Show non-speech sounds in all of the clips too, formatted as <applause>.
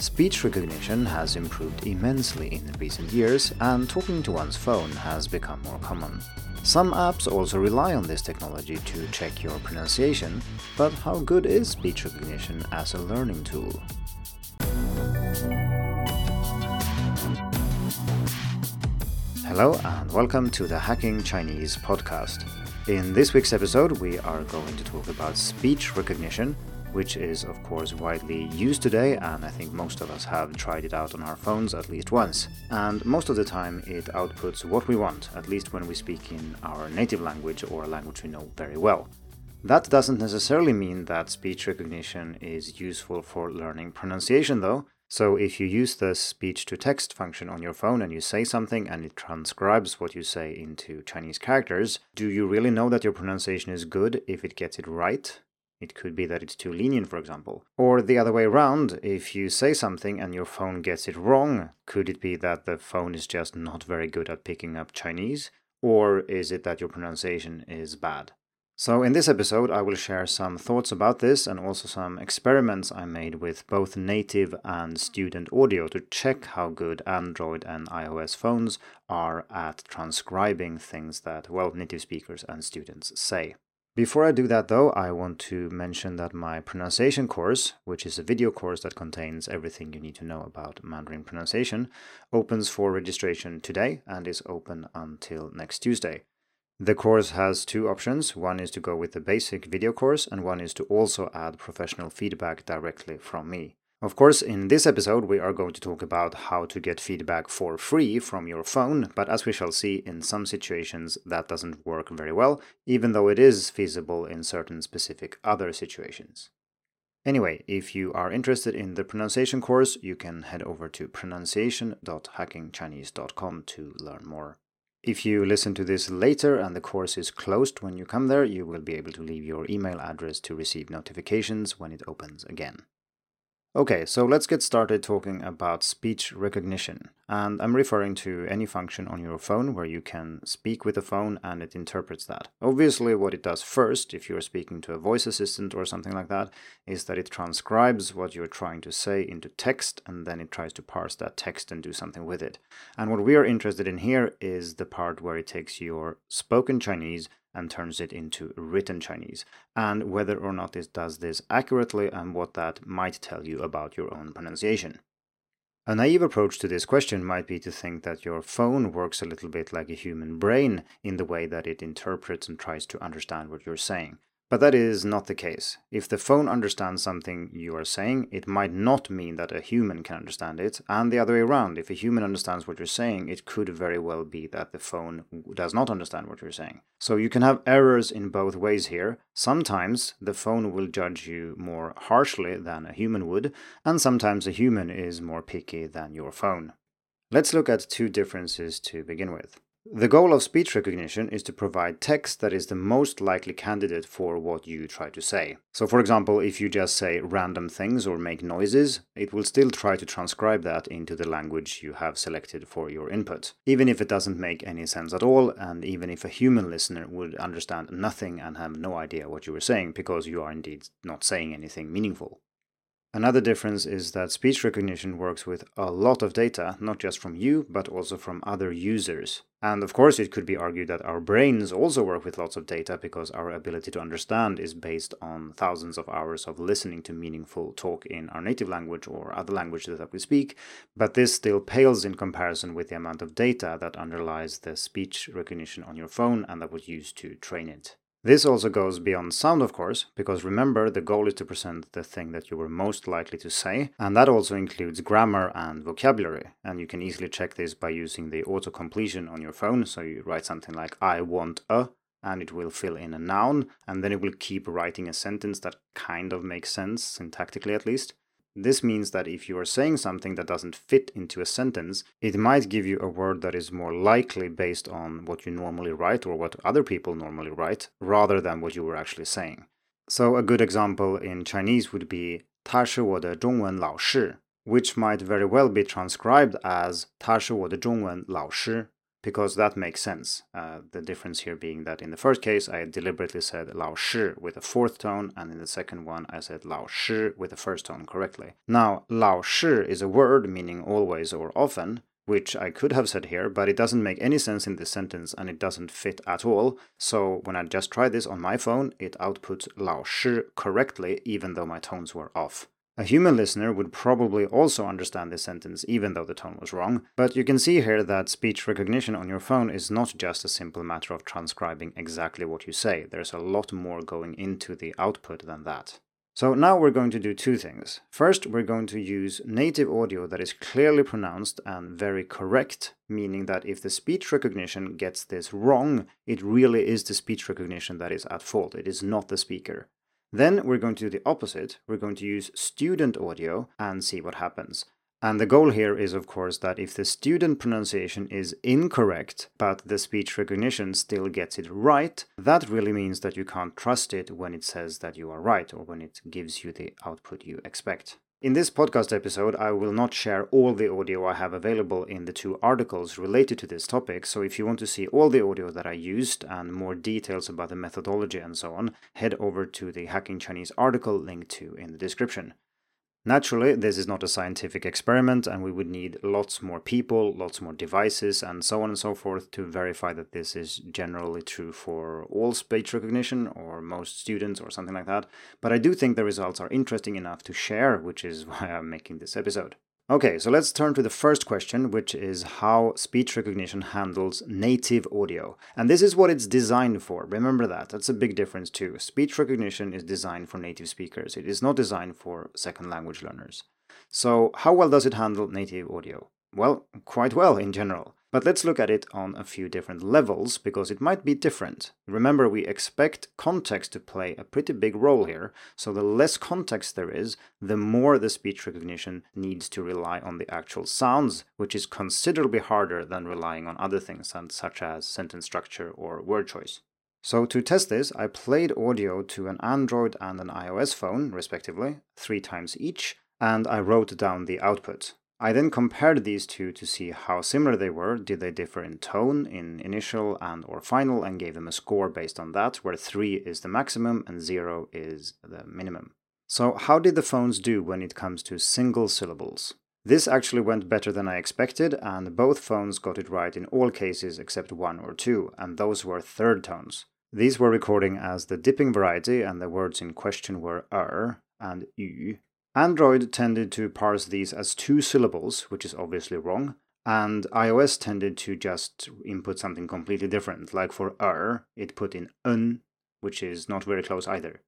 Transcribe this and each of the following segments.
Speech recognition has improved immensely in recent years, and talking to one's phone has become more common. Some apps also rely on this technology to check your pronunciation, but how good is speech recognition as a learning tool? Hello, and welcome to the Hacking Chinese podcast. In this week's episode, we are going to talk about speech recognition which is, of course, widely used today, and I think most of us have tried it out on our phones at least once. And most of the time, it outputs what we want, at least when we speak in our native language or a language we know very well. That doesn't necessarily mean that speech recognition is useful for learning pronunciation, though. So, if you use the speech to text function on your phone and you say something and it transcribes what you say into Chinese characters, do you really know that your pronunciation is good if it gets it right? It could be that it's too lenient, for example. Or the other way around, if you say something and your phone gets it wrong, could it be that the phone is just not very good at picking up Chinese? Or is it that your pronunciation is bad? So, in this episode, I will share some thoughts about this and also some experiments I made with both native and student audio to check how good Android and iOS phones are at transcribing things that, well, native speakers and students say. Before I do that though, I want to mention that my pronunciation course, which is a video course that contains everything you need to know about Mandarin pronunciation, opens for registration today and is open until next Tuesday. The course has two options. One is to go with the basic video course, and one is to also add professional feedback directly from me. Of course, in this episode, we are going to talk about how to get feedback for free from your phone, but as we shall see, in some situations that doesn't work very well, even though it is feasible in certain specific other situations. Anyway, if you are interested in the pronunciation course, you can head over to pronunciation.hackingchinese.com to learn more. If you listen to this later and the course is closed when you come there, you will be able to leave your email address to receive notifications when it opens again. Okay, so let's get started talking about speech recognition. And I'm referring to any function on your phone where you can speak with the phone and it interprets that. Obviously, what it does first, if you're speaking to a voice assistant or something like that, is that it transcribes what you're trying to say into text and then it tries to parse that text and do something with it. And what we are interested in here is the part where it takes your spoken Chinese and turns it into written Chinese, and whether or not it does this accurately and what that might tell you about your own pronunciation. A naive approach to this question might be to think that your phone works a little bit like a human brain in the way that it interprets and tries to understand what you're saying. But that is not the case. If the phone understands something you are saying, it might not mean that a human can understand it, and the other way around. If a human understands what you're saying, it could very well be that the phone does not understand what you're saying. So you can have errors in both ways here. Sometimes the phone will judge you more harshly than a human would, and sometimes a human is more picky than your phone. Let's look at two differences to begin with. The goal of speech recognition is to provide text that is the most likely candidate for what you try to say. So, for example, if you just say random things or make noises, it will still try to transcribe that into the language you have selected for your input, even if it doesn't make any sense at all, and even if a human listener would understand nothing and have no idea what you were saying because you are indeed not saying anything meaningful. Another difference is that speech recognition works with a lot of data, not just from you, but also from other users. And of course, it could be argued that our brains also work with lots of data because our ability to understand is based on thousands of hours of listening to meaningful talk in our native language or other languages that we speak. But this still pales in comparison with the amount of data that underlies the speech recognition on your phone and that was used to train it. This also goes beyond sound, of course, because remember, the goal is to present the thing that you were most likely to say, and that also includes grammar and vocabulary. And you can easily check this by using the auto completion on your phone. So you write something like, I want a, and it will fill in a noun, and then it will keep writing a sentence that kind of makes sense, syntactically at least. This means that if you are saying something that doesn't fit into a sentence, it might give you a word that is more likely based on what you normally write or what other people normally write, rather than what you were actually saying. So, a good example in Chinese would be 他是我的中文老师, which might very well be transcribed as 他是我的中文老师 because that makes sense. Uh, the difference here being that in the first case, I deliberately said Lao Shi with a fourth tone, and in the second one, I said Lao Shi with the first tone correctly. Now, Lao Shi is a word meaning always or often, which I could have said here, but it doesn't make any sense in this sentence and it doesn't fit at all. So when I just tried this on my phone, it outputs Lao Shi correctly, even though my tones were off. A human listener would probably also understand this sentence even though the tone was wrong, but you can see here that speech recognition on your phone is not just a simple matter of transcribing exactly what you say. There's a lot more going into the output than that. So now we're going to do two things. First, we're going to use native audio that is clearly pronounced and very correct, meaning that if the speech recognition gets this wrong, it really is the speech recognition that is at fault. It is not the speaker. Then we're going to do the opposite. We're going to use student audio and see what happens. And the goal here is, of course, that if the student pronunciation is incorrect, but the speech recognition still gets it right, that really means that you can't trust it when it says that you are right or when it gives you the output you expect. In this podcast episode, I will not share all the audio I have available in the two articles related to this topic, so if you want to see all the audio that I used and more details about the methodology and so on, head over to the Hacking Chinese article linked to in the description. Naturally, this is not a scientific experiment, and we would need lots more people, lots more devices, and so on and so forth to verify that this is generally true for all speech recognition or most students or something like that. But I do think the results are interesting enough to share, which is <laughs> why I'm making this episode. Okay, so let's turn to the first question, which is how speech recognition handles native audio. And this is what it's designed for. Remember that. That's a big difference too. Speech recognition is designed for native speakers, it is not designed for second language learners. So, how well does it handle native audio? Well, quite well in general. But let's look at it on a few different levels because it might be different. Remember, we expect context to play a pretty big role here, so the less context there is, the more the speech recognition needs to rely on the actual sounds, which is considerably harder than relying on other things such as sentence structure or word choice. So to test this, I played audio to an Android and an iOS phone, respectively, three times each, and I wrote down the output. I then compared these two to see how similar they were. Did they differ in tone, in initial and or final, and gave them a score based on that, where 3 is the maximum and 0 is the minimum. So how did the phones do when it comes to single syllables? This actually went better than I expected, and both phones got it right in all cases except one or two, and those were third tones. These were recording as the dipping variety, and the words in question were er and ü, Android tended to parse these as two syllables, which is obviously wrong, and iOS tended to just input something completely different, like for er, it put in un, which is not very close either.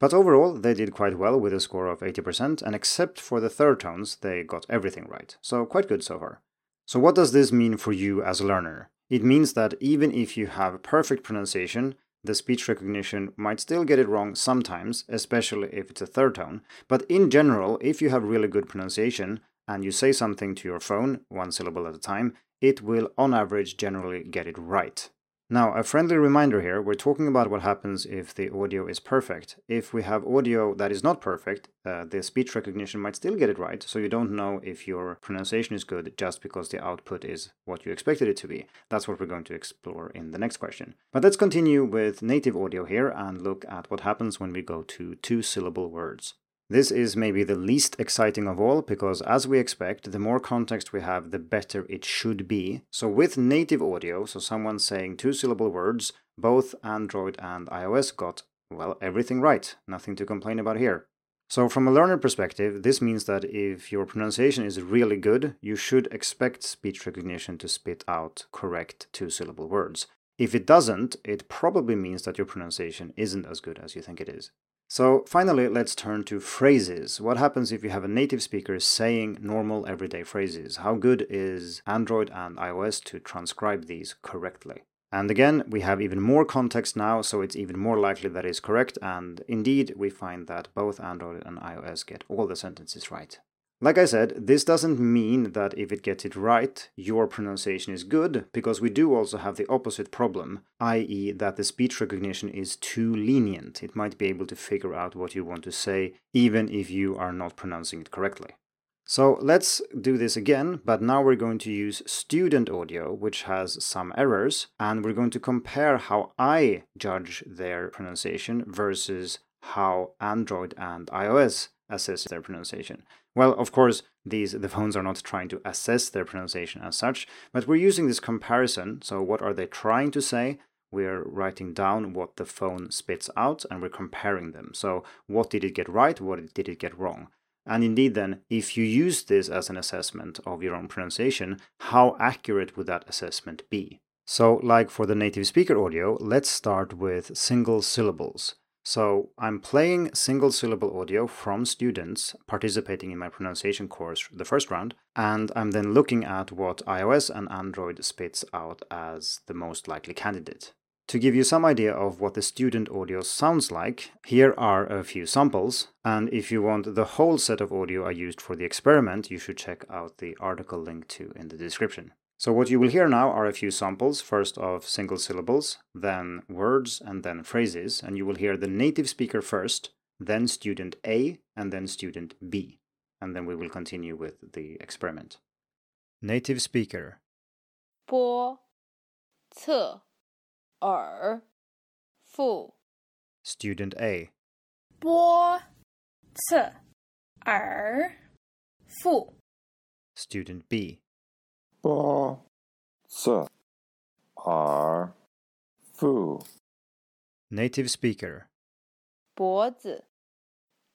But overall, they did quite well with a score of 80%, and except for the third tones, they got everything right, so quite good so far. So, what does this mean for you as a learner? It means that even if you have perfect pronunciation, the speech recognition might still get it wrong sometimes, especially if it's a third tone. But in general, if you have really good pronunciation and you say something to your phone, one syllable at a time, it will on average generally get it right. Now, a friendly reminder here we're talking about what happens if the audio is perfect. If we have audio that is not perfect, uh, the speech recognition might still get it right, so you don't know if your pronunciation is good just because the output is what you expected it to be. That's what we're going to explore in the next question. But let's continue with native audio here and look at what happens when we go to two syllable words. This is maybe the least exciting of all because, as we expect, the more context we have, the better it should be. So, with native audio, so someone saying two syllable words, both Android and iOS got, well, everything right. Nothing to complain about here. So, from a learner perspective, this means that if your pronunciation is really good, you should expect speech recognition to spit out correct two syllable words. If it doesn't, it probably means that your pronunciation isn't as good as you think it is. So finally, let's turn to phrases. What happens if you have a native speaker saying normal everyday phrases? How good is Android and iOS to transcribe these correctly? And again, we have even more context now, so it's even more likely that is correct. And indeed, we find that both Android and iOS get all the sentences right. Like I said, this doesn't mean that if it gets it right, your pronunciation is good, because we do also have the opposite problem, i.e., that the speech recognition is too lenient. It might be able to figure out what you want to say, even if you are not pronouncing it correctly. So let's do this again, but now we're going to use student audio, which has some errors, and we're going to compare how I judge their pronunciation versus how Android and iOS assess their pronunciation. Well, of course, these the phones are not trying to assess their pronunciation as such, but we're using this comparison. So what are they trying to say? We're writing down what the phone spits out and we're comparing them. So what did it get right? What did it get wrong? And indeed, then, if you use this as an assessment of your own pronunciation, how accurate would that assessment be? So, like for the native speaker audio, let's start with single syllables. So, I'm playing single syllable audio from students participating in my pronunciation course, the first round, and I'm then looking at what iOS and Android spits out as the most likely candidate. To give you some idea of what the student audio sounds like, here are a few samples, and if you want the whole set of audio I used for the experiment, you should check out the article linked to in the description. So what you will hear now are a few samples, first of single syllables, then words, and then phrases, and you will hear the native speaker first, then student A, and then student B. And then we will continue with the experiment. Native speaker 波侧耳腹 Student A 波侧耳腹 Student B 波侧耳腹 Native speaker 脖子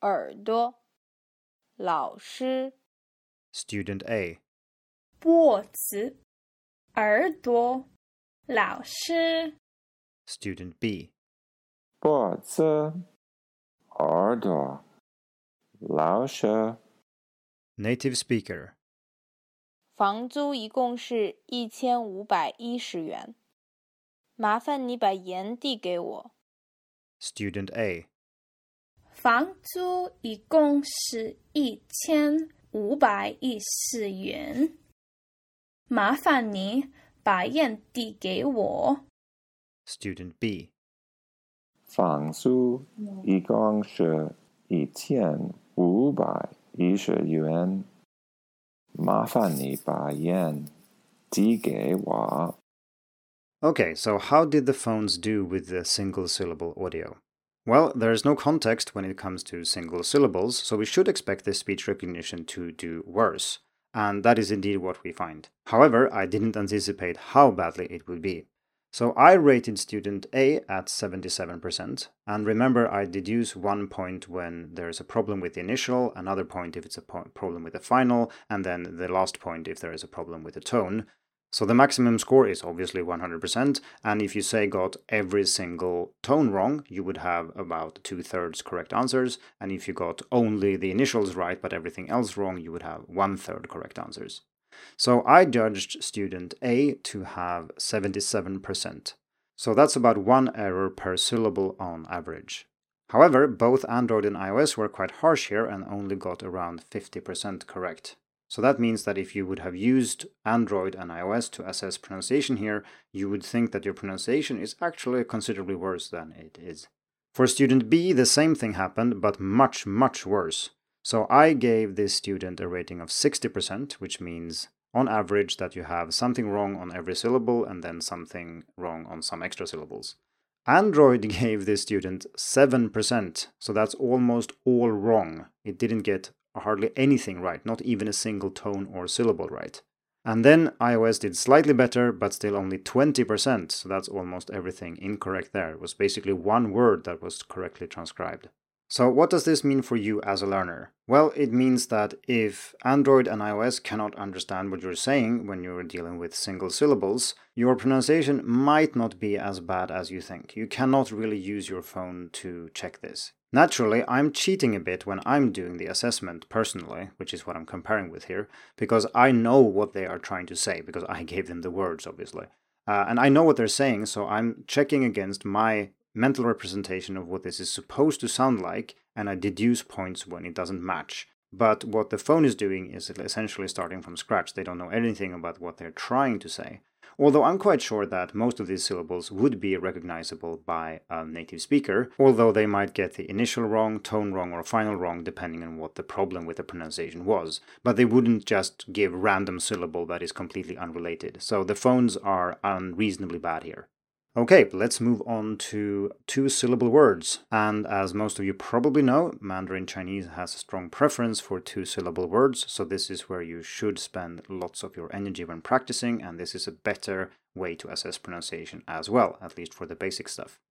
耳朵老师 Student A 脖子耳朵老师 Student B 脖子耳朵老师 Native speaker 房租一共是一千五百一十元，麻烦你把盐递给我。Student A 房租一共是一千五百一十元，麻烦你把盐递给我。Student B 房租一共是一千五百一十元，麻烦你把烟递给我。 Okay, so how did the phones do with the single syllable audio? Well, there is no context when it comes to single syllables, so we should expect the speech recognition to do worse. And that is indeed what we find. However, I didn't anticipate how badly it would be. So I rated student A at 77%. And remember, I deduce one point when there's a problem with the initial, another point if it's a problem with the final, and then the last point if there is a problem with the tone. So the maximum score is obviously 100%, and if you say got every single tone wrong, you would have about two thirds correct answers, and if you got only the initials right but everything else wrong, you would have one third correct answers. So I judged student A to have 77%. So that's about one error per syllable on average. However, both Android and iOS were quite harsh here and only got around 50% correct. So that means that if you would have used Android and iOS to assess pronunciation here, you would think that your pronunciation is actually considerably worse than it is. For student B, the same thing happened, but much, much worse. So I gave this student a rating of 60%, which means on average that you have something wrong on every syllable and then something wrong on some extra syllables. Android <laughs> gave this student 7%, so that's almost all wrong. It didn't get hardly anything right, not even a single tone or syllable right. And then iOS did slightly better, but still only 20%, so that's almost everything incorrect there. It was basically one word that was correctly transcribed. So, what does this mean for you as a learner? Well, it means that if Android and iOS cannot understand what you're saying when you're dealing with single syllables, your pronunciation might not be as bad as you think. You cannot really use your phone to check this. Naturally, I'm cheating a bit when I'm doing the assessment personally, which is what I'm comparing with here, because I know what they are trying to say, because I <laughs> gave them the words, obviously. Uh, and I know what they're saying, so I'm checking against my mental representation of what this is supposed to sound like, and I deduce points when it doesn't match. But what the phone is doing is essentially starting from scratch. They don't know anything about what they're trying to say. although I'm quite sure that most of these syllables would be recognizable by a native speaker, although they might get the initial wrong, tone wrong, or final wrong depending on what the problem with the pronunciation was. But they wouldn't just give random syllable that is completely unrelated. So the phones are unreasonably bad here. Okay, let's move on to two syllable words. And as most of you probably know, Mandarin Chinese has a strong preference for two syllable words, so this is where you should spend lots of your energy when practicing, and this is a better way to assess pronunciation as well, at least for the basic stuff.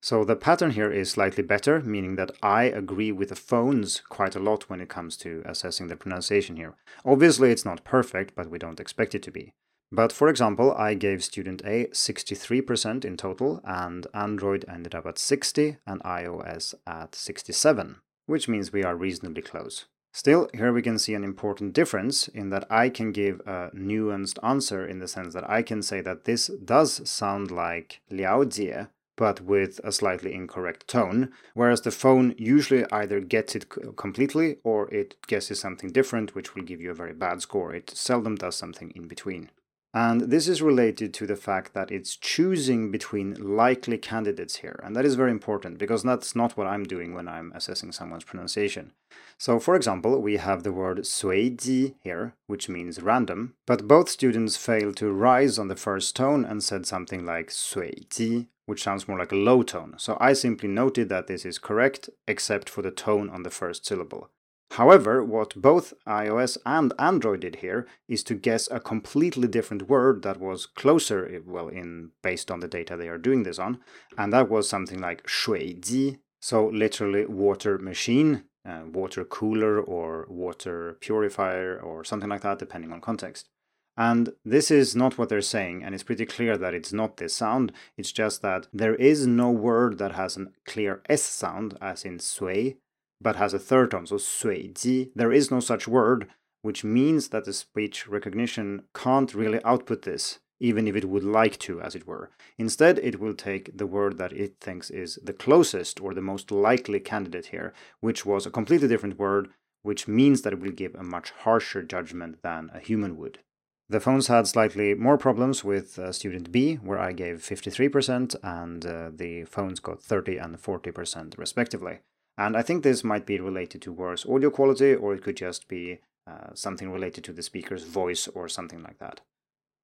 So the pattern here is slightly better, meaning that I agree with the phones quite a lot when it comes to assessing the pronunciation here. Obviously, it's not perfect, but we don't expect it to be. But for example, I gave student A 63% in total, and Android ended up at 60 and iOS at 67, which means we are reasonably close. Still, here we can see an important difference in that I can give a nuanced answer in the sense that I can say that this does sound like Liao Jie, but with a slightly incorrect tone, whereas the phone usually either gets it completely or it guesses something different, which will give you a very bad score. It seldom does something in between. And this is related to the fact that it's choosing between likely candidates here. And that is very important because that's not what I'm doing when I'm assessing someone's pronunciation. So, for example, we have the word suiji here, which means random, but both students failed to rise on the first tone and said something like suedi, which sounds more like a low tone. So I simply noted that this is correct except for the tone on the first syllable. However, what both iOS and Android did here is to guess a completely different word that was closer, eh, well, in based on the data they are doing this on, and that was something like 水机, so literally water machine, uh, water cooler or water purifier or something like that, depending on context. And this is not what they're saying, and it's pretty clear that it's not this sound. It's just that there is no word that has a clear S sound, as in sui, but has a third tone, so 随机. There is no such word, which means that the speech recognition can't really output this, even if it would like to, as it were. Instead, it will take the word that it thinks is the closest or the most likely candidate here, which was a completely different word, which means that it will give a much harsher judgment than a human would. The phones had slightly more problems with uh, student B, where I gave 53%, and uh, the phones got 30 and 40% respectively. And I think this might be related to worse audio quality, or it could just be uh, something related to the speaker's voice or something like that.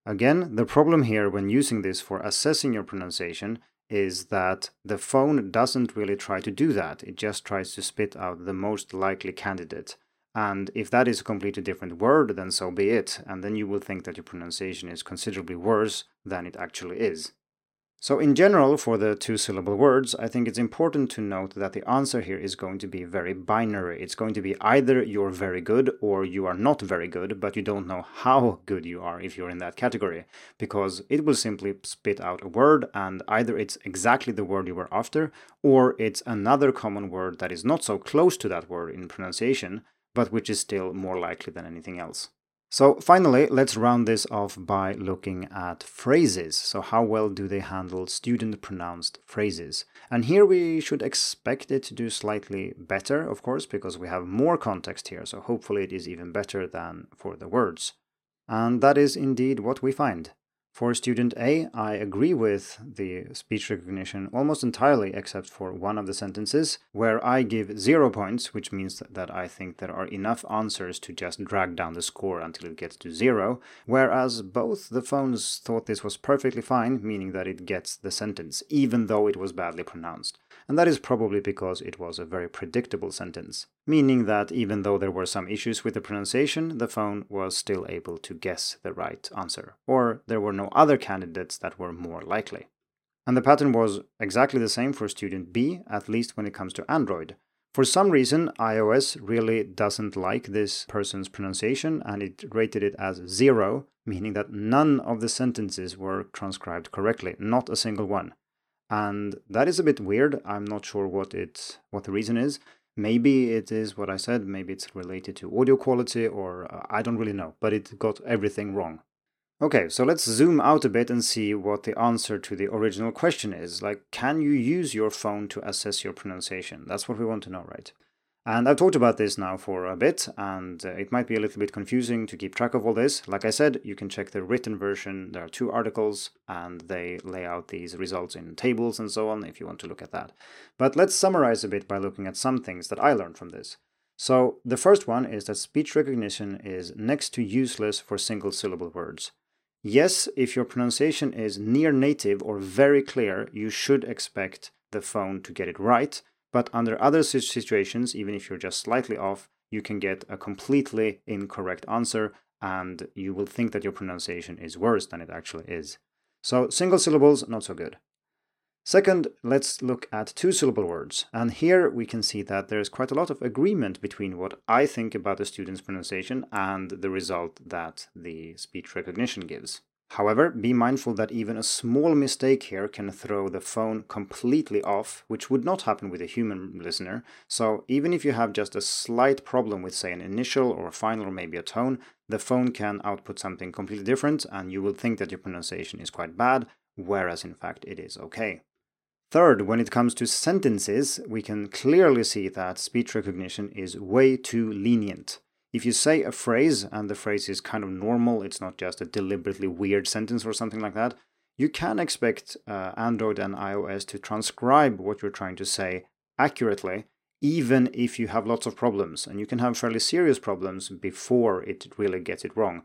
Again, the problem here when using this for assessing your pronunciation is that the phone doesn't really try to do that. It just tries to spit out the most likely candidate. And if that is a completely different word, then so be it. And then you will think that your pronunciation is considerably worse than it actually is. So in general, for the two-syllable words, I think it's important to note that the answer here is going to be very binary. It's going to be either you're very good or you are not very good, but you don't know how good you are if you're in that category, because it will simply spit out a word and either it's exactly the word you were after, or it's another common word that is not so close to that word in pronunciation, but which is still more likely than anything else. So finally, let's round this off by looking at phrases. So how well do they handle student pronounced phrases? And here we should expect it to do slightly better, of course, because we have more context here. So hopefully it is even better than for the words. And that is indeed what we find. For student A, I agree with the speech recognition almost entirely except for one of the sentences, where I give zero points, which means that I think there are enough answers to just drag down the score until it gets to zero, whereas both the phones thought this was perfectly fine, meaning that it gets the sentence, even though it was badly pronounced and that is probably because it was a very predictable sentence, meaning that even though there were some issues with the pronunciation, the phone was still able to guess the right answer, or there were no other candidates that were more likely. And the pattern was exactly the same for student B, at least when it comes to Android. For some reason, iOS really doesn't like this person's pronunciation and it rated it as zero, meaning that none of the sentences were transcribed correctly, not a single one and that is a bit weird. I'm not sure what it what the reason is. Maybe it is what I said. Maybe it's related to audio quality, or uh, I don't really know. But it got everything wrong. Okay, so let's zoom out a bit and see what the answer to the original question is. Like, can you use your phone to assess your pronunciation? That's what we want to know, right? And I've talked about this now for a bit, and uh, it might be a little bit confusing to keep track of all this. Like I said, you can check the written version. There are two articles, and they lay out these results in tables and so on if you want to look at that. But let's summarize a bit by looking at some things that I learned from this. So, the first one is that speech recognition is next to useless for single syllable words. Yes, if your pronunciation is near native or very clear, you should expect the phone to get it right but under other situations, even if you're just slightly off, you can get a completely incorrect answer and you will think that your pronunciation is worse than it actually is. So, single syllables, not so good. Second, let's look at two syllable words. And here we can see that there's quite a lot of agreement between what I think about the student's pronunciation and the result that the speech recognition gives. However, be mindful that even a small mistake here can throw the phone completely off, which would not happen with a human listener. So, even if you have just a slight problem with, say, an initial or a final or maybe a tone, the phone can output something completely different and you will think that your pronunciation is quite bad, whereas in fact it is okay. Third, when it comes to sentences, we can clearly see that speech recognition is way too lenient. If you say a phrase and the phrase is kind of normal, it's not just a deliberately weird sentence or something like that, you can expect uh, Android and iOS to transcribe what you're trying to say accurately, even if you have lots of problems. And you can have fairly serious problems before it really gets it wrong,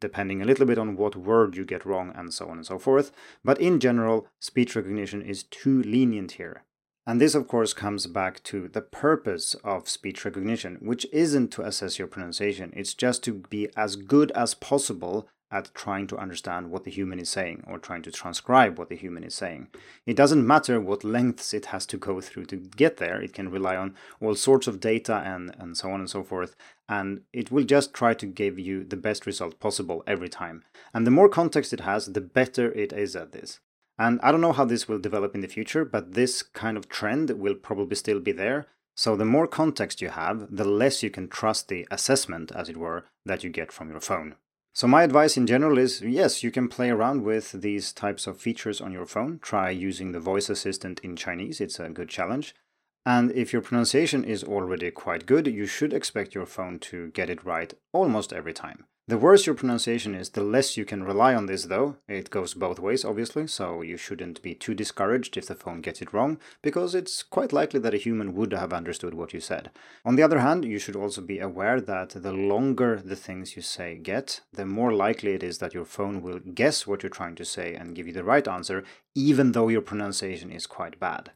depending a little bit on what word you get wrong and so on and so forth. But in general, speech recognition is too lenient here. And this, of course, comes back to the purpose of speech recognition, which isn't to assess your pronunciation, it's just to be as good as possible at trying to understand what the human is saying or trying to transcribe what the human is saying. It doesn't matter what lengths it has to go through to get there, it can rely on all sorts of data and, and so on and so forth, and it will just try to give you the best result possible every time. And the more context it has, the better it is at this. And I don't know how this will develop in the future, but this kind of trend will probably still be there. So the more context you have, the less you can trust the assessment, as it were, that you get from your phone. So my advice in general is yes, you can play around with these types of features on your phone. Try using the voice assistant in Chinese, it's a good challenge. And if your pronunciation is already quite good, you should expect your phone to get it right almost every time. The worse your pronunciation is, the less you can rely on this, though. It goes both ways, obviously, so you shouldn't be too discouraged if the phone gets it wrong, because it's quite likely that a human would have understood what you said. On the other hand, you should also be aware that the longer the things you say get, the more likely it is that your phone will guess what you're trying to say and give you the right answer, even though your pronunciation is quite bad.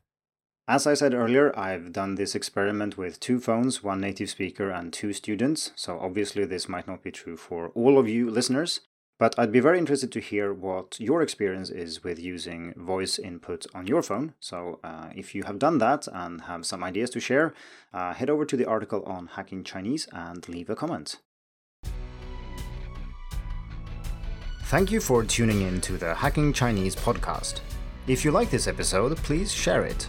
As I said earlier, I've done this experiment with two phones, one native speaker and two students, so obviously this might not be true for all of you listeners, but I'd be very interested to hear what your experience is with using voice input on your phone. So uh, if you have done that and have some ideas to share, uh, head over to the article on Hacking Chinese and leave a comment. Thank you for tuning in to the Hacking Chinese podcast. If you like this episode, please share it